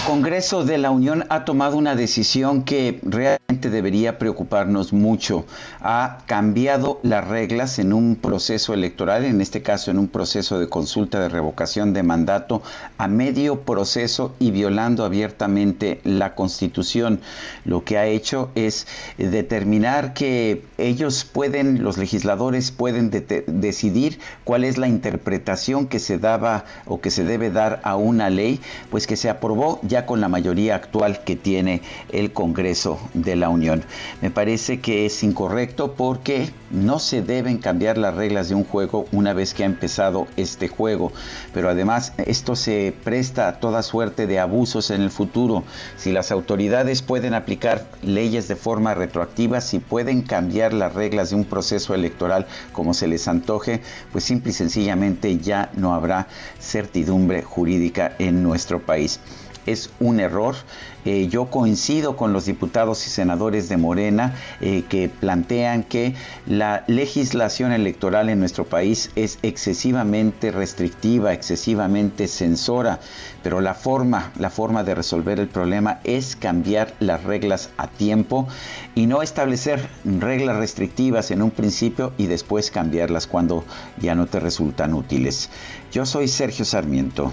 Congreso de la Unión ha tomado una decisión que realmente debería preocuparnos mucho. Ha cambiado las reglas en un proceso electoral, en este caso en un proceso de consulta de revocación de mandato, a medio proceso y violando abiertamente la Constitución. Lo que ha hecho es determinar que ellos pueden, los legisladores pueden decidir cuál es la interpretación que se daba o que se debe dar a una ley, pues que se aprobó ya con la mayoría actual que tiene el Congreso de la Unión. Me parece que es incorrecto porque no se deben cambiar las reglas de un juego una vez que ha empezado este juego, pero además esto se presta a toda suerte de abusos en el futuro. Si las autoridades pueden aplicar leyes de forma retroactiva, si pueden cambiar las reglas de un proceso electoral como se les antoje, pues simple y sencillamente ya no habrá certidumbre jurídica en nuestro país es un error. Eh, yo coincido con los diputados y senadores de Morena eh, que plantean que la legislación electoral en nuestro país es excesivamente restrictiva, excesivamente censora, pero la forma, la forma de resolver el problema es cambiar las reglas a tiempo y no establecer reglas restrictivas en un principio y después cambiarlas cuando ya no te resultan útiles. Yo soy Sergio Sarmiento